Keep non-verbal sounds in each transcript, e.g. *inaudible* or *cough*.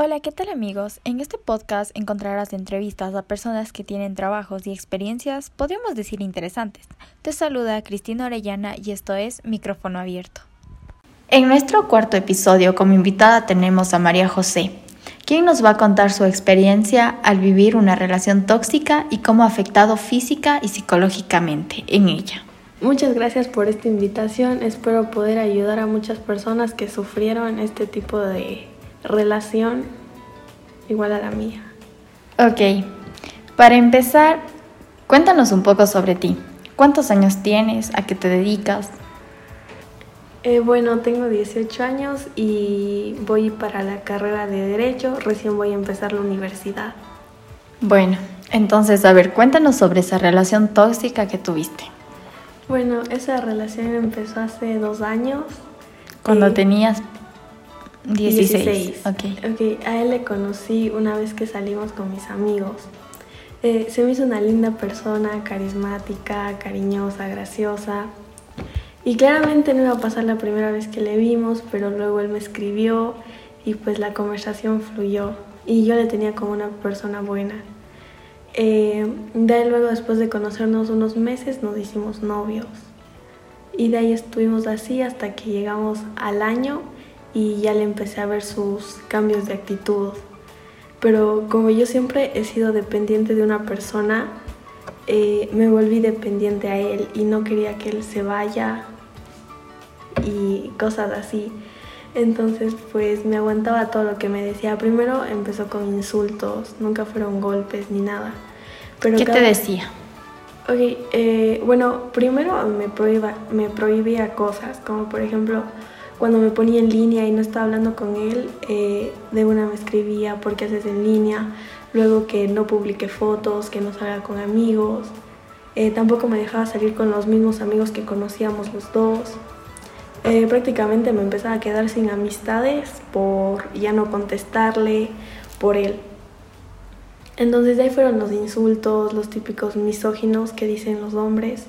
Hola, ¿qué tal amigos? En este podcast encontrarás entrevistas a personas que tienen trabajos y experiencias, podríamos decir interesantes. Te saluda Cristina Orellana y esto es Micrófono Abierto. En nuestro cuarto episodio como invitada tenemos a María José, quien nos va a contar su experiencia al vivir una relación tóxica y cómo ha afectado física y psicológicamente en ella. Muchas gracias por esta invitación. Espero poder ayudar a muchas personas que sufrieron este tipo de relación igual a la mía. Ok, para empezar, cuéntanos un poco sobre ti. ¿Cuántos años tienes? ¿A qué te dedicas? Eh, bueno, tengo 18 años y voy para la carrera de Derecho. Recién voy a empezar la universidad. Bueno, entonces, a ver, cuéntanos sobre esa relación tóxica que tuviste. Bueno, esa relación empezó hace dos años. Cuando Eh, tenías 16. 16. Ok. Ok, a él le conocí una vez que salimos con mis amigos. Eh, se me hizo una linda persona, carismática, cariñosa, graciosa. Y claramente no iba a pasar la primera vez que le vimos, pero luego él me escribió y pues la conversación fluyó. Y yo le tenía como una persona buena. Eh, de ahí luego, después de conocernos unos meses, nos hicimos novios. Y de ahí estuvimos así hasta que llegamos al año y ya le empecé a ver sus cambios de actitud. Pero como yo siempre he sido dependiente de una persona, eh, me volví dependiente a él y no quería que él se vaya y cosas así. Entonces pues me aguantaba todo lo que me decía. Primero empezó con insultos, nunca fueron golpes ni nada. Pero ¿Qué te decía? Ok, eh, bueno, primero me, prohíba, me prohibía cosas, como por ejemplo, cuando me ponía en línea y no estaba hablando con él, eh, de una me escribía, ¿por qué haces en línea? Luego que no publique fotos, que no salga con amigos. Eh, tampoco me dejaba salir con los mismos amigos que conocíamos los dos. Eh, prácticamente me empezaba a quedar sin amistades por ya no contestarle por él. Entonces de ahí fueron los insultos, los típicos misóginos que dicen los hombres.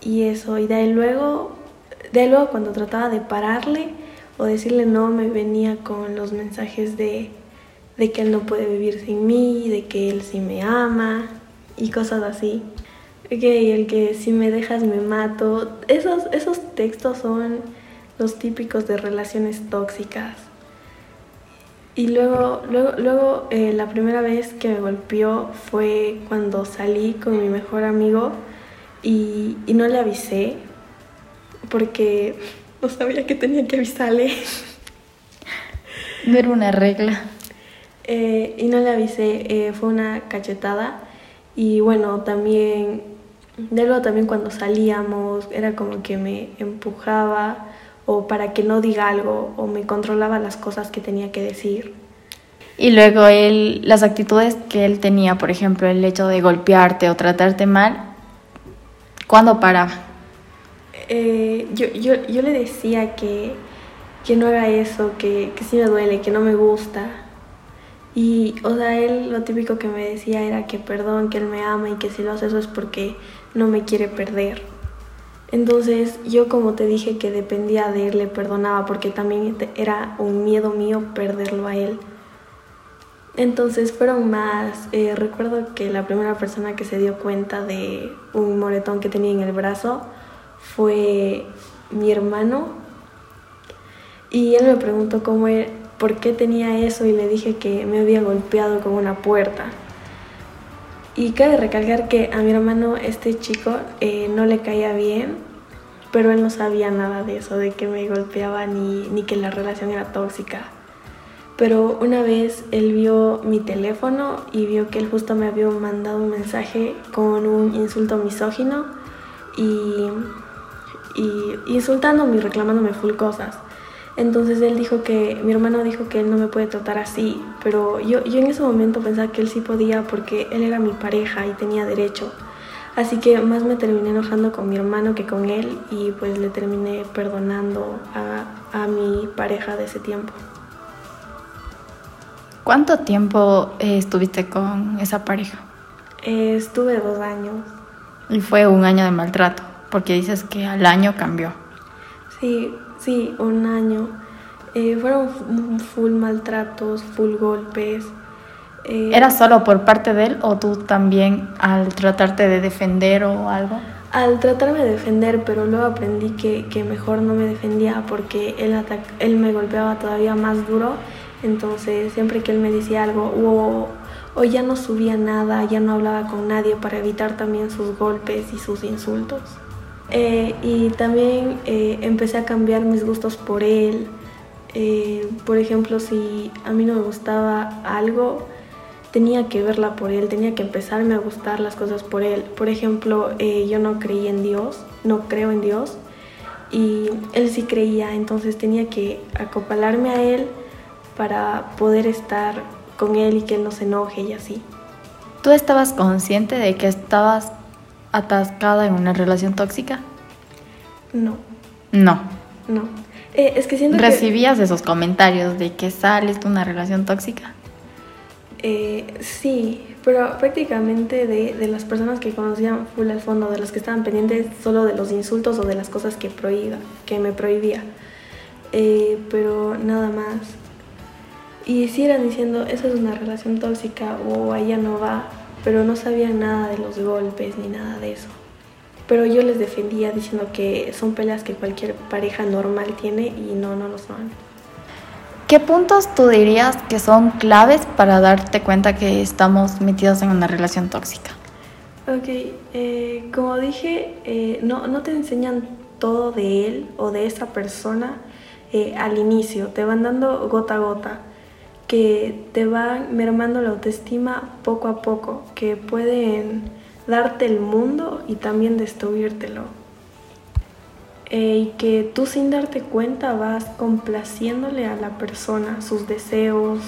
Y eso, y de ahí luego, de luego cuando trataba de pararle o decirle no, me venía con los mensajes de, de que él no puede vivir sin mí, de que él sí me ama y cosas así. Ok, el que si me dejas me mato. Esos, esos textos son los típicos de relaciones tóxicas. Y luego, luego, luego eh, la primera vez que me golpeó fue cuando salí con mi mejor amigo y, y no le avisé porque no sabía que tenía que avisarle. No era una regla. Eh, y no le avisé, eh, fue una cachetada. Y bueno, también, de luego también cuando salíamos, era como que me empujaba o para que no diga algo o me controlaba las cosas que tenía que decir. Y luego él, las actitudes que él tenía, por ejemplo, el hecho de golpearte o tratarte mal, ¿cuándo paraba? Eh, yo, yo, yo le decía que, que no haga eso, que, que sí me duele, que no me gusta. Y, o sea, él lo típico que me decía era que perdón, que él me ama y que si lo hace eso es porque no me quiere perder. Entonces, yo como te dije que dependía de él, le perdonaba porque también era un miedo mío perderlo a él. Entonces fueron más, eh, recuerdo que la primera persona que se dio cuenta de un moretón que tenía en el brazo fue mi hermano y él me preguntó cómo era, por qué tenía eso y le dije que me había golpeado con una puerta. Y cabe recalcar que a mi hermano este chico eh, no le caía bien, pero él no sabía nada de eso, de que me golpeaba ni, ni que la relación era tóxica. Pero una vez él vio mi teléfono y vio que él justo me había mandado un mensaje con un insulto misógino y, y insultándome y reclamándome full cosas. Entonces él dijo que, mi hermano dijo que él no me puede tratar así, pero yo, yo en ese momento pensaba que él sí podía porque él era mi pareja y tenía derecho. Así que más me terminé enojando con mi hermano que con él y pues le terminé perdonando a, a mi pareja de ese tiempo. ¿Cuánto tiempo eh, estuviste con esa pareja? Eh, estuve dos años. Y fue un año de maltrato, porque dices que al año cambió. Sí, sí, un año. Eh, fueron full maltratos, full golpes. Eh, ¿Era solo por parte de él o tú también al tratarte de defender o algo? Al tratarme de defender, pero luego aprendí que, que mejor no me defendía porque él, él me golpeaba todavía más duro. Entonces, siempre que él me decía algo, o, o ya no subía nada, ya no hablaba con nadie para evitar también sus golpes y sus insultos. Eh, y también eh, empecé a cambiar mis gustos por él. Eh, por ejemplo, si a mí no me gustaba algo, tenía que verla por él, tenía que empezarme a gustar las cosas por él. Por ejemplo, yo no creía en Dios, no creo en Dios, y él sí creía, entonces tenía que acopalarme a él para poder estar con él y que él no se enoje y así. ¿Tú estabas consciente de que estabas atascada en una relación tóxica? No. No. No. Eh, es que siento ¿Recibías esos comentarios de que sales de una relación tóxica? Eh, sí, pero prácticamente de, las personas que conocían full al fondo, de las que estaban pendientes solo de los insultos o de las cosas que prohibía, que me prohibía. Eh, pero nada más. Y si eran diciendo, esa es una relación tóxica o allá no va, pero no sabían nada de los golpes ni nada de eso. Pero yo les defendía diciendo que son peleas que cualquier pareja normal tiene y no, no lo son. ¿Qué puntos tú dirías que son claves para darte cuenta que estamos metidos en una relación tóxica? Ok, eh, como dije, eh, no, no te enseñan todo de él o de esa persona eh, al inicio, te van dando gota a gota que te van mermando la autoestima poco a poco, que pueden darte el mundo y también destruírtelo. Eh, y que tú sin darte cuenta vas complaciéndole a la persona sus deseos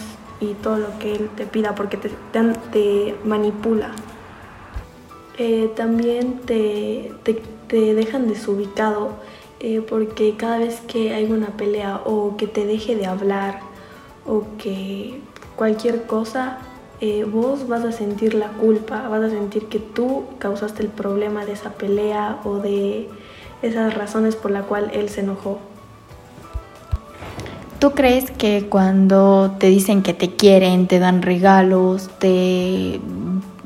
y todo lo que él te pida porque te, te, manipula. Eh, también te, te, dejan desubicado eh, porque cada vez que hay una pelea o que te deje de hablar o que cualquier cosa, eh, vos vas a sentir la culpa, vas a sentir que tú causaste el problema de esa pelea o de esas razones por la cual él se enojó. ¿Tú crees que cuando te dicen que te quieren, te dan regalos, te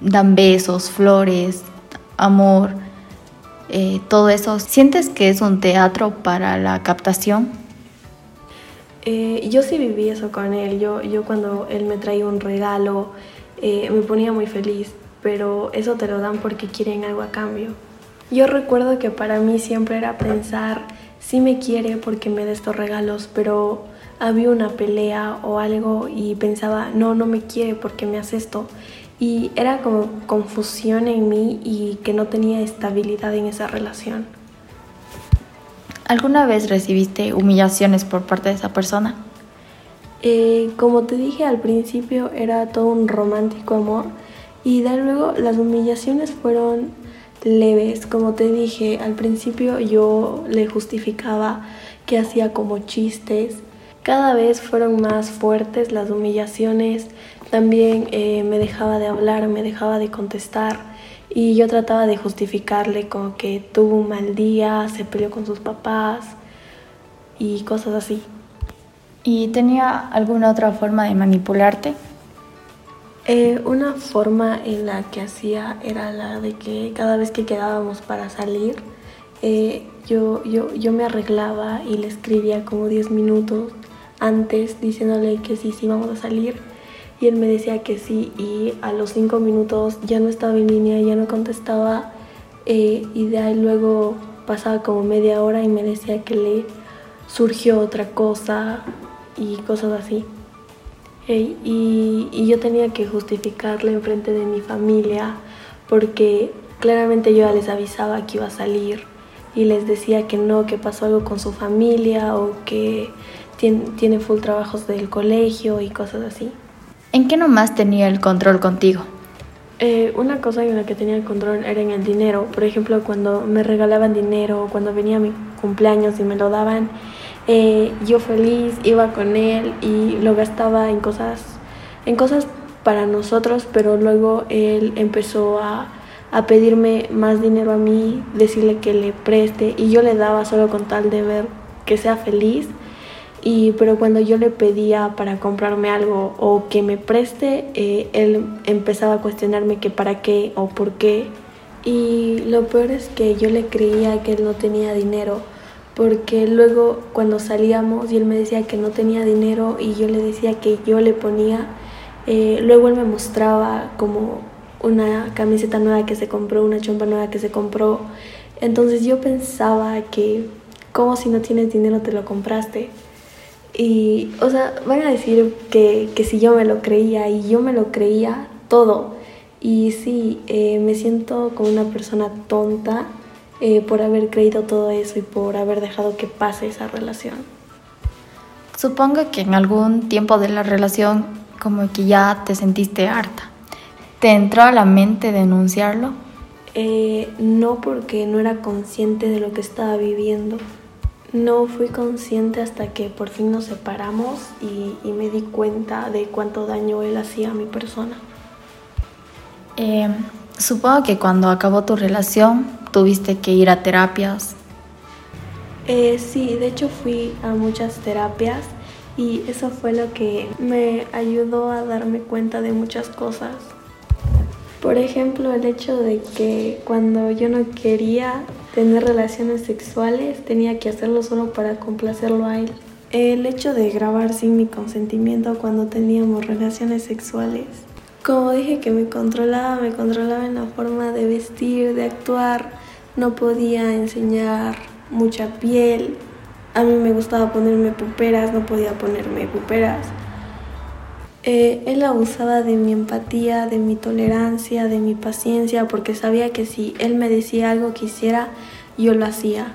dan besos, flores, amor, eh, todo eso, sientes que es un teatro para la captación? Eh, yo sí viví eso con él. Yo, yo cuando él me traía un regalo eh, me ponía muy feliz, pero eso te lo dan porque quieren algo a cambio. Yo recuerdo que para mí siempre era pensar, sí me quiere porque me da estos regalos, pero había una pelea o algo y pensaba, no, no me quiere porque me hace esto. Y era como confusión en mí y que no tenía estabilidad en esa relación. ¿Alguna vez recibiste humillaciones por parte de esa persona? Eh, como te dije al principio, era todo un romántico amor y de luego las humillaciones fueron leves. Como te dije al principio, yo le justificaba que hacía como chistes. Cada vez fueron más fuertes las humillaciones. También eh, me dejaba de hablar, me dejaba de contestar y yo trataba de justificarle como que tuvo un mal día, se peleó con sus papás y cosas así. ¿Y tenía alguna otra forma de manipularte? Eh, una forma en la que hacía era la de que cada vez que quedábamos para salir, eh, yo, yo, yo me arreglaba y le escribía como 10 minutos antes diciéndole que sí, sí vamos a salir él me decía que sí y a los cinco minutos ya no estaba en línea, ya no contestaba eh, y de ahí luego pasaba como media hora y me decía que le surgió otra cosa y cosas así. y, yo tenía que justificarle en frente de mi familia porque claramente yo ya les avisaba que iba a salir y les decía que no, que pasó algo con su familia o que tiene, tiene full trabajos del colegio y cosas así. ¿En qué nomás tenía el control contigo? Eh, una cosa en la que tenía el control era en el dinero. Por ejemplo, cuando me regalaban dinero, cuando venía mi cumpleaños y me lo daban, eh, yo feliz iba con él y lo gastaba en cosas, en cosas para nosotros, pero luego él empezó a, a pedirme más dinero a mí, decirle que le preste y yo le daba solo con tal de ver que sea feliz Y, pero cuando yo le pedía para comprarme algo o que me preste, eh, él empezaba a cuestionarme que para qué o por qué. Y lo peor es que yo le creía que él no tenía dinero, porque luego cuando salíamos y él me decía que no tenía dinero y yo le decía que yo le ponía, eh, luego él me mostraba como una camiseta nueva que se compró, una chompa nueva que se compró. Entonces yo pensaba que, como si no tienes dinero te lo compraste? Y, o sea, van a decir que, que si yo me lo creía y yo me lo creía todo. Y sí, eh, me siento como una persona tonta eh, por haber creído todo eso y por haber dejado que pase esa relación. Supongo que en algún tiempo de la relación como que ya te sentiste harta. ¿Te entró a la mente denunciarlo? Eh, no porque no era consciente de lo que estaba viviendo. No fui consciente hasta que por fin nos separamos y, me di cuenta de cuánto daño él hacía a mi persona. Eh, supongo que cuando acabó tu relación tuviste que ir a terapias. Eh, sí, de hecho fui a muchas terapias y eso fue lo que me ayudó a darme cuenta de muchas cosas. Por ejemplo, el hecho de que cuando yo no quería tener relaciones sexuales, tenía que hacerlo solo para complacerlo a él. El hecho de grabar sin mi consentimiento cuando teníamos relaciones sexuales. Como dije que me controlaba, me controlaba en la forma de vestir, de actuar. No podía enseñar mucha piel. A mí me gustaba ponerme puperas, no podía ponerme puperas. Eh, él abusaba de mi empatía, de mi tolerancia, de mi paciencia, porque sabía que si él me decía algo que hiciera, yo lo hacía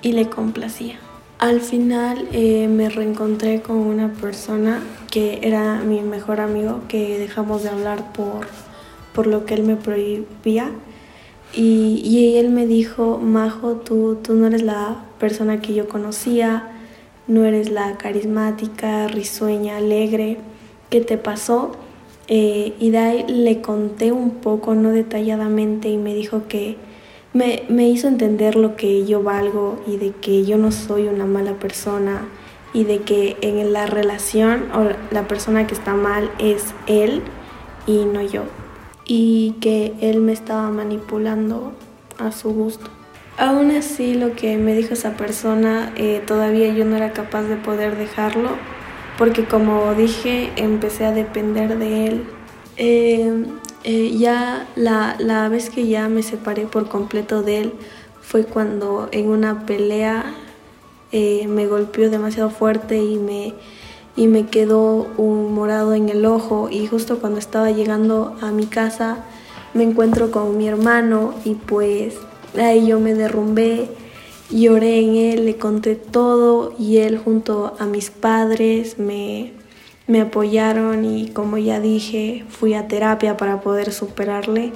y le complacía. Al final eh, me reencontré con una persona que era mi mejor amigo, que dejamos de hablar por, por lo que él me prohibía. Y, y, él me dijo, Majo, tú, tú no eres la persona que yo conocía, no eres la carismática, risueña, alegre qué te pasó. Eh, y de le conté un poco, no detalladamente, y me dijo que me, me hizo entender lo que yo valgo y de que yo no soy una mala persona y de que en la relación o la persona que está mal es él y no yo. Y que él me estaba manipulando a su gusto. Aún así, lo que me dijo esa persona, eh, todavía yo no era capaz de poder dejarlo porque como dije, empecé a depender de él. Eh, eh, ya la, la, vez que ya me separé por completo de él fue cuando en una pelea eh, me golpeó demasiado fuerte y me, y me quedó un morado en el ojo y justo cuando estaba llegando a mi casa me encuentro con mi hermano y pues ahí yo me derrumbé Lloré en él, le conté todo y él junto a mis padres me, me apoyaron y como ya dije, fui a terapia para poder superarle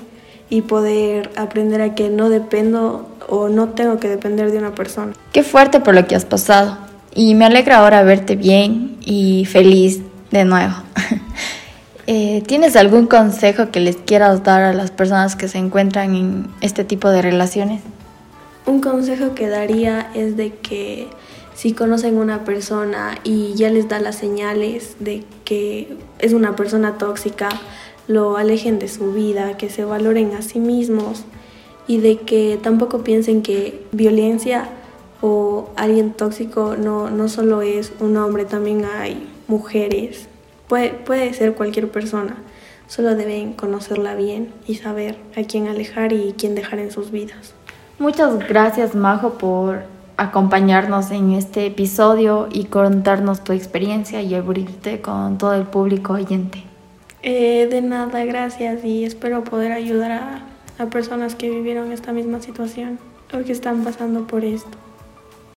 y poder aprender a que no dependo o no tengo que depender de una persona. Qué fuerte por lo que has pasado y me alegra ahora verte bien y feliz de nuevo. *laughs* Eh, ¿Tienes algún consejo que les quieras dar a las personas que se encuentran en este tipo de relaciones? Un consejo que daría es de que si conocen una persona y ya les da las señales de que es una persona tóxica, lo alejen de su vida, que se valoren a sí mismos y de que tampoco piensen que violencia o alguien tóxico no, no solo es un hombre, también hay mujeres, puede, puede ser cualquier persona, solo deben conocerla bien y saber a quién alejar y quién dejar en sus vidas. Muchas gracias, Majo, por acompañarnos en este episodio y contarnos tu experiencia y abrirte con todo el público oyente. Eh, de nada, gracias y espero poder ayudar a, a personas que vivieron esta misma situación o que están pasando por esto.